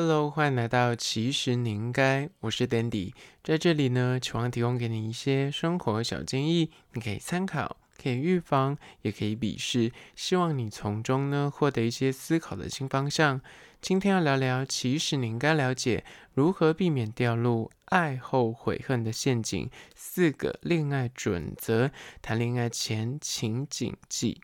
Hello，欢迎来到其实你应该，我是 Dandy，在这里呢，希望提供给你一些生活小建议，你可以参考，可以预防，也可以鄙视，希望你从中呢获得一些思考的新方向。今天要聊聊，其实你应该了解如何避免掉入爱后悔恨的陷阱，四个恋爱准则，谈恋爱前请谨记。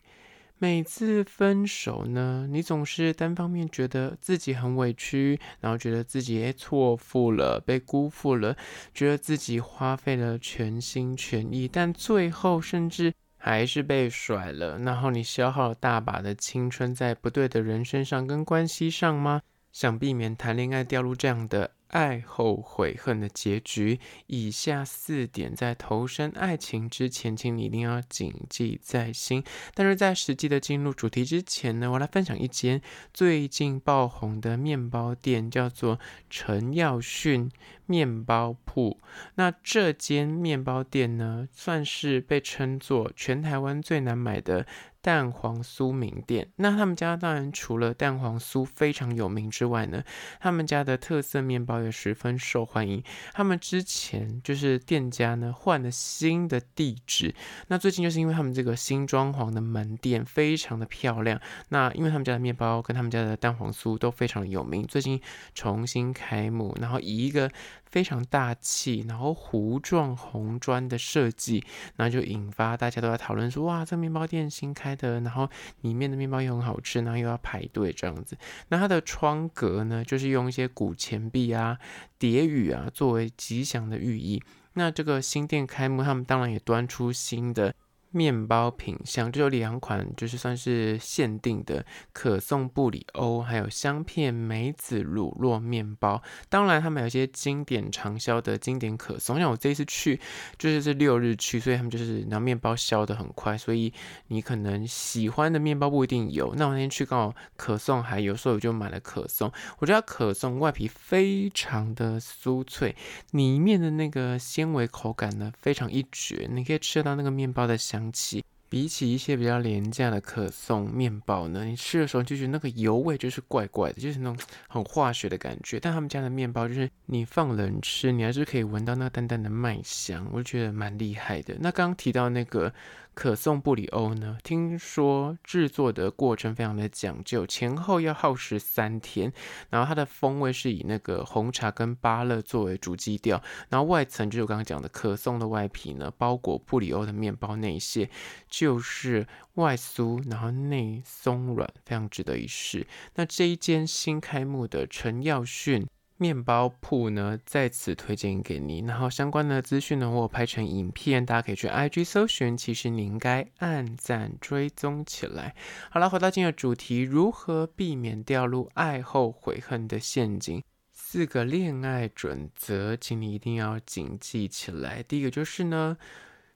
每次分手呢，你总是单方面觉得自己很委屈，然后觉得自己诶错付了，被辜负了，觉得自己花费了全心全意，但最后甚至还是被甩了。然后你消耗了大把的青春在不对的人身上跟关系上吗？想避免谈恋爱掉入这样的爱后悔恨的结局，以下四点在投身爱情之前，请你一定要谨记在心。但是在实际的进入主题之前呢，我来分享一间最近爆红的面包店，叫做陈耀迅面包铺。那这间面包店呢，算是被称作全台湾最难买的。蛋黄酥名店，那他们家当然除了蛋黄酥非常有名之外呢，他们家的特色面包也十分受欢迎。他们之前就是店家呢换了新的地址，那最近就是因为他们这个新装潢的门店非常的漂亮，那因为他们家的面包跟他们家的蛋黄酥都非常的有名，最近重新开幕，然后以一个非常大气，然后糊状红砖的设计，然后就引发大家都在讨论说，哇，这面包店新开的，然后里面的面包又很好吃，然后又要排队这样子。那它的窗格呢，就是用一些古钱币啊、叠语啊作为吉祥的寓意。那这个新店开幕，他们当然也端出新的。面包品相就有两款，就是算是限定的可颂布里欧，还有香片梅子乳酪面包。当然，他们有一些经典长销的经典可颂，像我这一次去就是这六日去，所以他们就是拿面包销的很快，所以你可能喜欢的面包不一定有。那我那天去刚好可颂还有，所以我就买了可颂。我觉得可颂外皮非常的酥脆，里面的那个纤维口感呢非常一绝，你可以吃得到那个面包的香。比起一些比较廉价的可颂面包呢，你吃的时候就觉得那个油味就是怪怪的，就是那种很化学的感觉。但他们家的面包就是你放冷吃，你还是可以闻到那淡淡的麦香，我就觉得蛮厉害的。那刚刚提到那个。可颂布里欧呢，听说制作的过程非常的讲究，前后要耗时三天。然后它的风味是以那个红茶跟芭乐作为主基调，然后外层就是我刚刚讲的可颂的外皮呢，包裹布里欧的面包内馅，就是外酥，然后内松软，非常值得一试。那这一间新开幕的陈耀训。面包铺呢，在此推荐给你。然后相关的资讯呢，我有拍成影片，大家可以去 IG 搜寻。其实你应该按赞追踪起来。好了，回到今天的主题，如何避免掉入爱后悔恨的陷阱？四个恋爱准则，请你一定要谨记起来。第一个就是呢。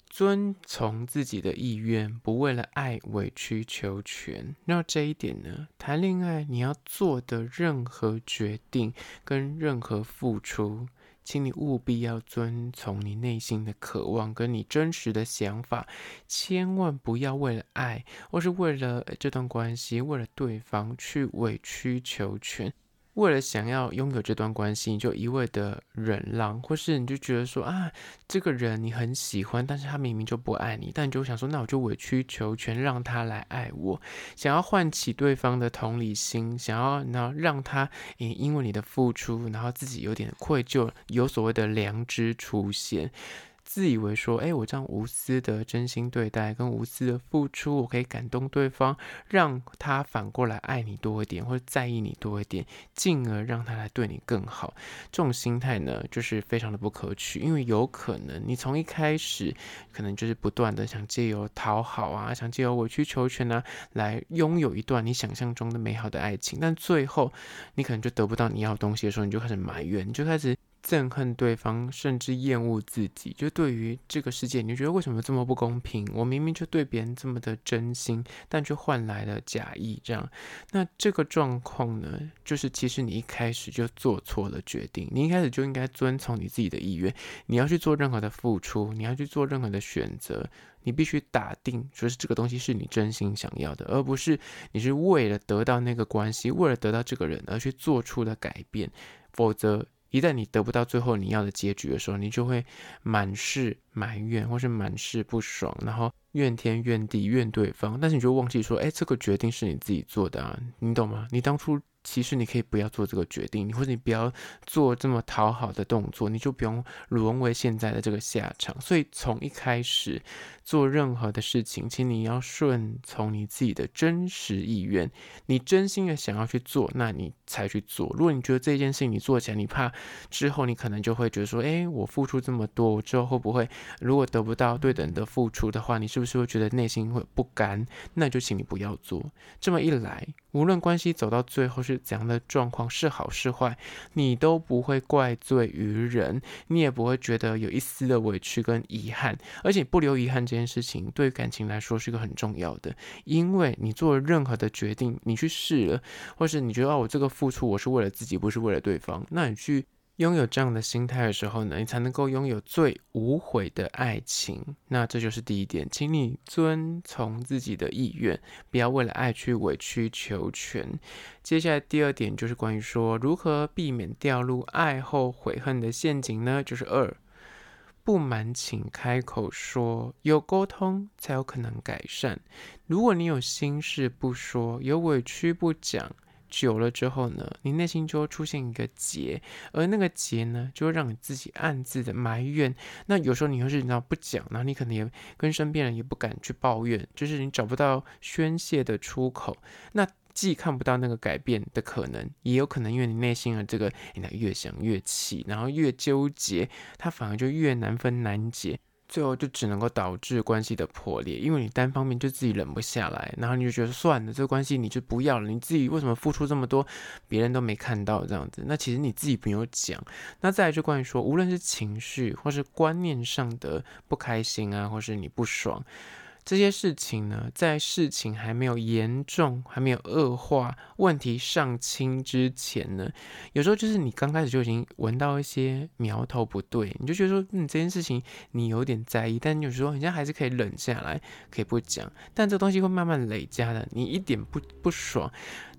遵从自己的意愿，不为了爱委曲求全。那这一点呢，谈恋爱你要做的任何决定跟任何付出，请你务必要遵从你内心的渴望跟你真实的想法，千万不要为了爱或是为了这段关系，为了对方去委曲求全。为了想要拥有这段关系，你就一味的忍让，或是你就觉得说啊，这个人你很喜欢，但是他明明就不爱你，但你就想说，那我就委曲求全，让他来爱我，想要唤起对方的同理心，想要然后让他也因为你的付出，然后自己有点愧疚，有所谓的良知出现。自以为说，哎，我这样无私的真心对待跟无私的付出，我可以感动对方，让他反过来爱你多一点，或者在意你多一点，进而让他来对你更好。这种心态呢，就是非常的不可取，因为有可能你从一开始可能就是不断的想借由讨好啊，想借由委曲求全啊，来拥有一段你想象中的美好的爱情，但最后你可能就得不到你要的东西的时候，你就开始埋怨，你就开始。憎恨对方，甚至厌恶自己。就对于这个世界，你觉得为什么这么不公平？我明明就对别人这么的真心，但却换来了假意。这样，那这个状况呢，就是其实你一开始就做错了决定。你一开始就应该遵从你自己的意愿。你要去做任何的付出，你要去做任何的选择，你必须打定，说是这个东西是你真心想要的，而不是你是为了得到那个关系，为了得到这个人而去做出的改变。否则，一旦你得不到最后你要的结局的时候，你就会满是埋怨，或是满是不爽，然后怨天怨地怨对方。但是你就忘记说，哎，这个决定是你自己做的啊，你懂吗？你当初。其实你可以不要做这个决定，你或者你不要做这么讨好的动作，你就不用沦为现在的这个下场。所以从一开始做任何的事情，请你要顺从你自己的真实意愿，你真心的想要去做，那你才去做。如果你觉得这件事情你做起来，你怕之后你可能就会觉得说，哎，我付出这么多，我之后会不会如果得不到对等的付出的话，你是不是会觉得内心会不甘？那就请你不要做。这么一来，无论关系走到最后是怎样的状况，是好是坏，你都不会怪罪于人，你也不会觉得有一丝的委屈跟遗憾，而且不留遗憾这件事情，对于感情来说是一个很重要的，因为你做了任何的决定，你去试了，或是你觉得哦，我这个付出我是为了自己，不是为了对方，那你去。拥有这样的心态的时候呢，你才能够拥有最无悔的爱情。那这就是第一点，请你遵从自己的意愿，不要为了爱去委曲求全。接下来第二点就是关于说如何避免掉入爱后悔恨的陷阱呢？就是二，不满请开口说，有沟通才有可能改善。如果你有心事不说，有委屈不讲。久了之后呢，你内心就会出现一个结，而那个结呢，就会让你自己暗自的埋怨。那有时候你又是你知道不讲，然后你可能也跟身边人也不敢去抱怨，就是你找不到宣泄的出口。那既看不到那个改变的可能，也有可能因为你内心的这个，你越想越气，然后越纠结，它反而就越难分难解。最后就只能够导致关系的破裂，因为你单方面就自己忍不下来，然后你就觉得算了，这个关系你就不要了。你自己为什么付出这么多，别人都没看到这样子？那其实你自己没有讲。那再来就关于说，无论是情绪或是观念上的不开心啊，或是你不爽。这些事情呢，在事情还没有严重、还没有恶化、问题上清之前呢，有时候就是你刚开始就已经闻到一些苗头不对，你就觉得说，嗯，这件事情你有点在意，但有时候人家还是可以冷下来，可以不讲，但这东西会慢慢累加的，你一点不不爽。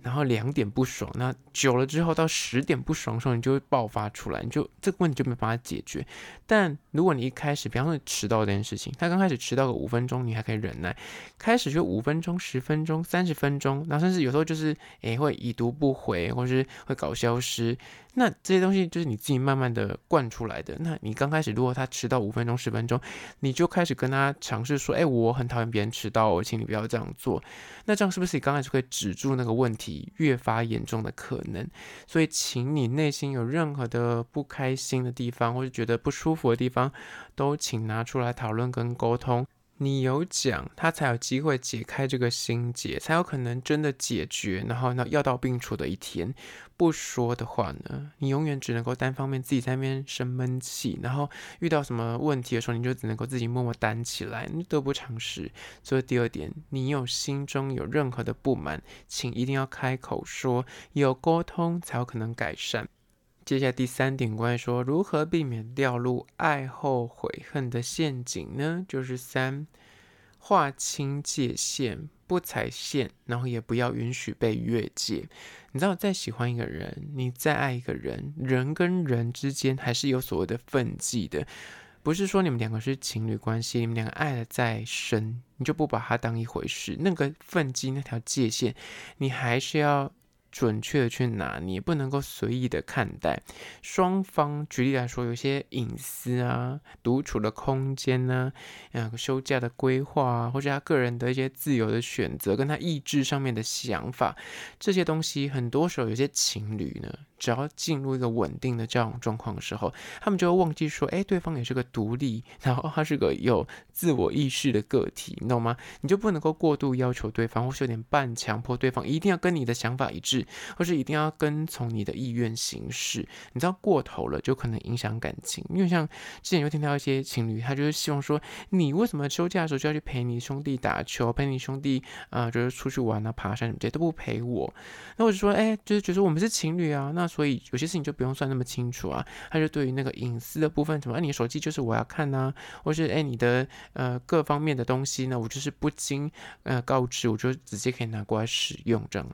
然后两点不爽，那久了之后到十点不爽的时候，你就会爆发出来，你就这个问题就没办法解决。但如果你一开始，比方说迟到这件事情，他刚开始迟到个五分钟，你还可以忍耐，开始就五分钟、十分钟、三十分钟，然后甚至有时候就是诶会已读不回，或是会搞消失。那这些东西就是你自己慢慢的惯出来的。那你刚开始如果他迟到五分钟、十分钟，你就开始跟他尝试说：“哎，我很讨厌别人迟到，我请你不要这样做。”那这样是不是你刚开始可以止住那个问题越发严重的可能？所以，请你内心有任何的不开心的地方，或是觉得不舒服的地方，都请拿出来讨论跟沟通。你有讲，他才有机会解开这个心结，才有可能真的解决，然后呢，药到病除的一天。不说的话呢，你永远只能够单方面自己在那边生闷气，然后遇到什么问题的时候，你就只能够自己默默担起来，得不偿失。所以第二点，你有心中有任何的不满，请一定要开口说，有沟通才有可能改善。接下来第三点，关于说如何避免掉入爱后悔恨的陷阱呢？就是三，划清界限，不踩线，然后也不要允许被越界。你知道，再喜欢一个人，你再爱一个人，人跟人之间还是有所谓的分际的，不是说你们两个是情侣关系，你们两个爱的再深，你就不把它当一回事。那个分际，那条界限，你还是要。准确的去拿捏，不能够随意的看待。双方举例来说，有些隐私啊、独处的空间呢、啊、嗯、休假的规划啊，或者他个人的一些自由的选择，跟他意志上面的想法，这些东西，很多时候有些情侣呢。只要进入一个稳定的交往状况的时候，他们就会忘记说，哎，对方也是个独立，然后他是个有自我意识的个体，你懂吗？你就不能够过度要求对方，或是有点半强迫对方一定要跟你的想法一致，或是一定要跟从你的意愿行事。你知道过头了，就可能影响感情。因为像之前有听到一些情侣，他就是希望说，你为什么休假的时候就要去陪你兄弟打球，陪你兄弟啊、就是出去玩啊、爬山什么这些都不陪我？那我就说，哎，就是觉得我们是情侣啊，那所以有些事情就不用算那么清楚啊。他就对于那个隐私的部分，什么，哎，你手机就是我要看呐、啊，或是哎，你的呃各方面的东西呢，我就是不经呃告知，我就直接可以拿过来使用这样。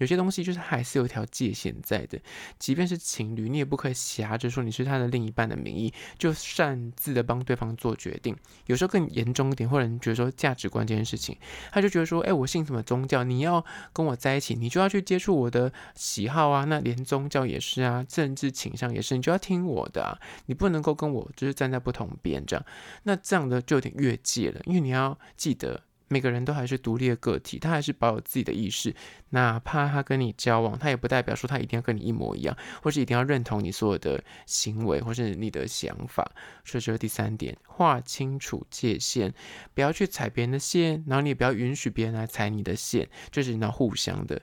有些东西就是还是有条界限在的，即便是情侣，你也不可以挟着说你是他的另一半的名义，就擅自的帮对方做决定。有时候更严重一点，或者你觉得说价值观这件事情，他就觉得说，哎，我信什么宗教，你要跟我在一起，你就要去接触我的喜好啊，那连宗教也是啊，政治倾向也是，你就要听我的啊，你不能够跟我就是站在不同边这样，那这样的就有点越界了，因为你要记得。每个人都还是独立的个体，他还是保有自己的意识，哪怕他跟你交往，他也不代表说他一定要跟你一模一样，或是一定要认同你所有的行为，或是你的想法。所以这是第三点，划清楚界限，不要去踩别人的线，然后你也不要允许别人来踩你的线，这是你要互相的。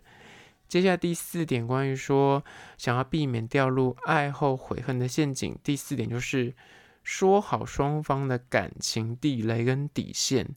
接下来第四点，关于说想要避免掉入爱后悔恨的陷阱，第四点就是说好双方的感情地雷跟底线。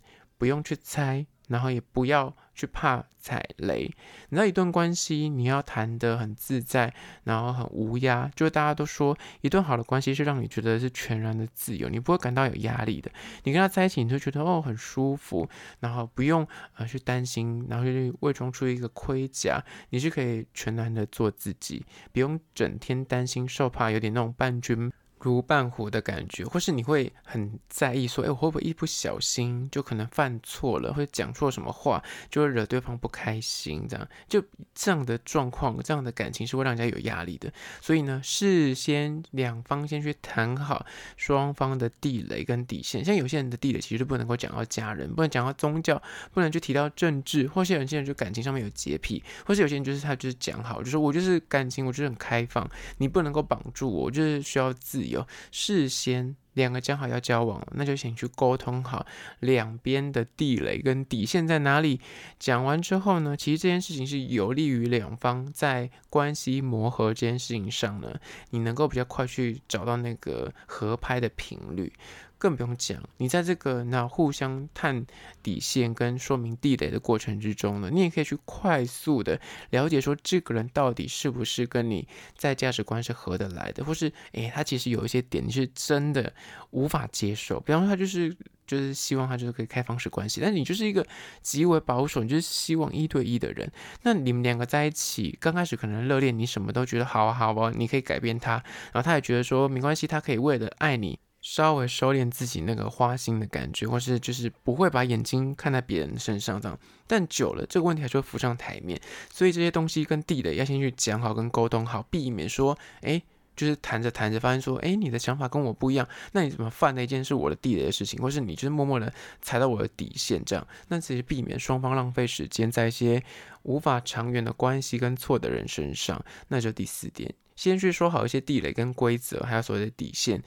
不用去猜，然后也不要去怕踩雷。你知道一段关系，你要谈得很自在，然后很无压。就是大家都说，一段好的关系是让你觉得是全然的自由，你不会感到有压力的。你跟他在一起，你就觉得哦很舒服，然后不用呃去担心，然后去伪装出一个盔甲，你是可以全然的做自己，不用整天担心受怕，有点那种伴君如伴虎的感觉，或是你会很在意说，哎，我会不会一不小心就可能犯错了，或者讲错什么话，就会惹对方不开心，这样就这样的状况，这样的感情是会让人家有压力的。所以呢，事先两方先去谈好双方的地雷跟底线。像有些人的地雷其实不能够讲到家人，不能讲到宗教，不能去提到政治，或是有些人就感情上面有洁癖，或是有些人就是他就是讲好，就是我就是感情，我就是很开放，你不能够绑住我，我就是需要自由。有事先两个讲好要交往，那就先去沟通好两边的地雷跟底线在哪里。讲完之后呢，其实这件事情是有利于两方在关系磨合这件事情上呢，你能够比较快去找到那个合拍的频率。更不用讲，你在这个那互相探底线跟说明地雷的过程之中呢，你也可以去快速的了解说这个人到底是不是跟你在价值观是合得来的，或是诶，他其实有一些点你是真的无法接受，比方说他就是就是希望他就是可以开放式关系，但你就是一个极为保守，你就是希望一对一的人，那你们两个在一起刚开始可能热恋，你什么都觉得好啊好啊，你可以改变他，然后他也觉得说没关系，他可以为了爱你。稍微收敛自己那个花心的感觉，或是就是不会把眼睛看在别人身上这样，但久了这个问题还是会浮上台面，所以这些东西跟地雷要先去讲好跟沟通好，避免说，哎，就是谈着谈着发现说，哎，你的想法跟我不一样，那你怎么犯了一件是我的地雷的事情，或是你就是默默的踩到我的底线这样，那其实避免双方浪费时间在一些无法长远的关系跟错的人身上，那就第四点，先去说好一些地雷跟规则，还有所谓的底线。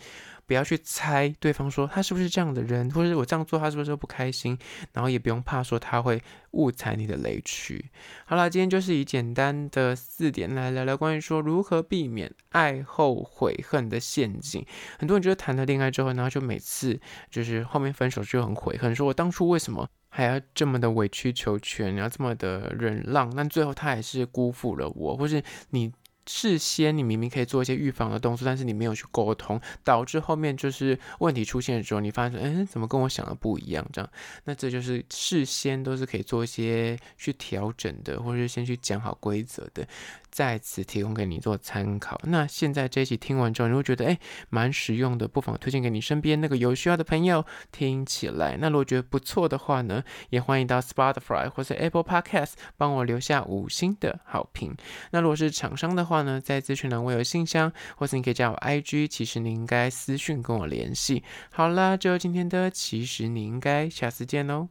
不要去猜对方说他是不是这样的人，或者我这样做他是不是不开心，然后也不用怕说他会误踩你的雷区。好了，今天就是以简单的四点来聊聊关于说如何避免爱后悔恨的陷阱。很多人觉得谈了恋爱之后，然后就每次就是后面分手就很悔恨，说我当初为什么还要这么的委曲求全，然后这么的忍让，但最后他还是辜负了我，或是你。事先你明明可以做一些预防的动作，但是你没有去沟通，导致后面就是问题出现的时候，你发现，哎，怎么跟我想的不一样？这样，那这就是事先都是可以做一些去调整的，或者是先去讲好规则的。在此提供给你做参考。那现在这一期听完之后，你会觉得诶蛮实用的，不妨推荐给你身边那个有需要的朋友听起来。那如果觉得不错的话呢，也欢迎到 Spotify 或者 Apple Podcast 帮我留下五星的好评。那如果是厂商的话话呢，在资讯栏我有信箱，或是你可以加我 IG，其实你应该私讯跟我联系。好啦，就今天的，其实你应该下次见喽。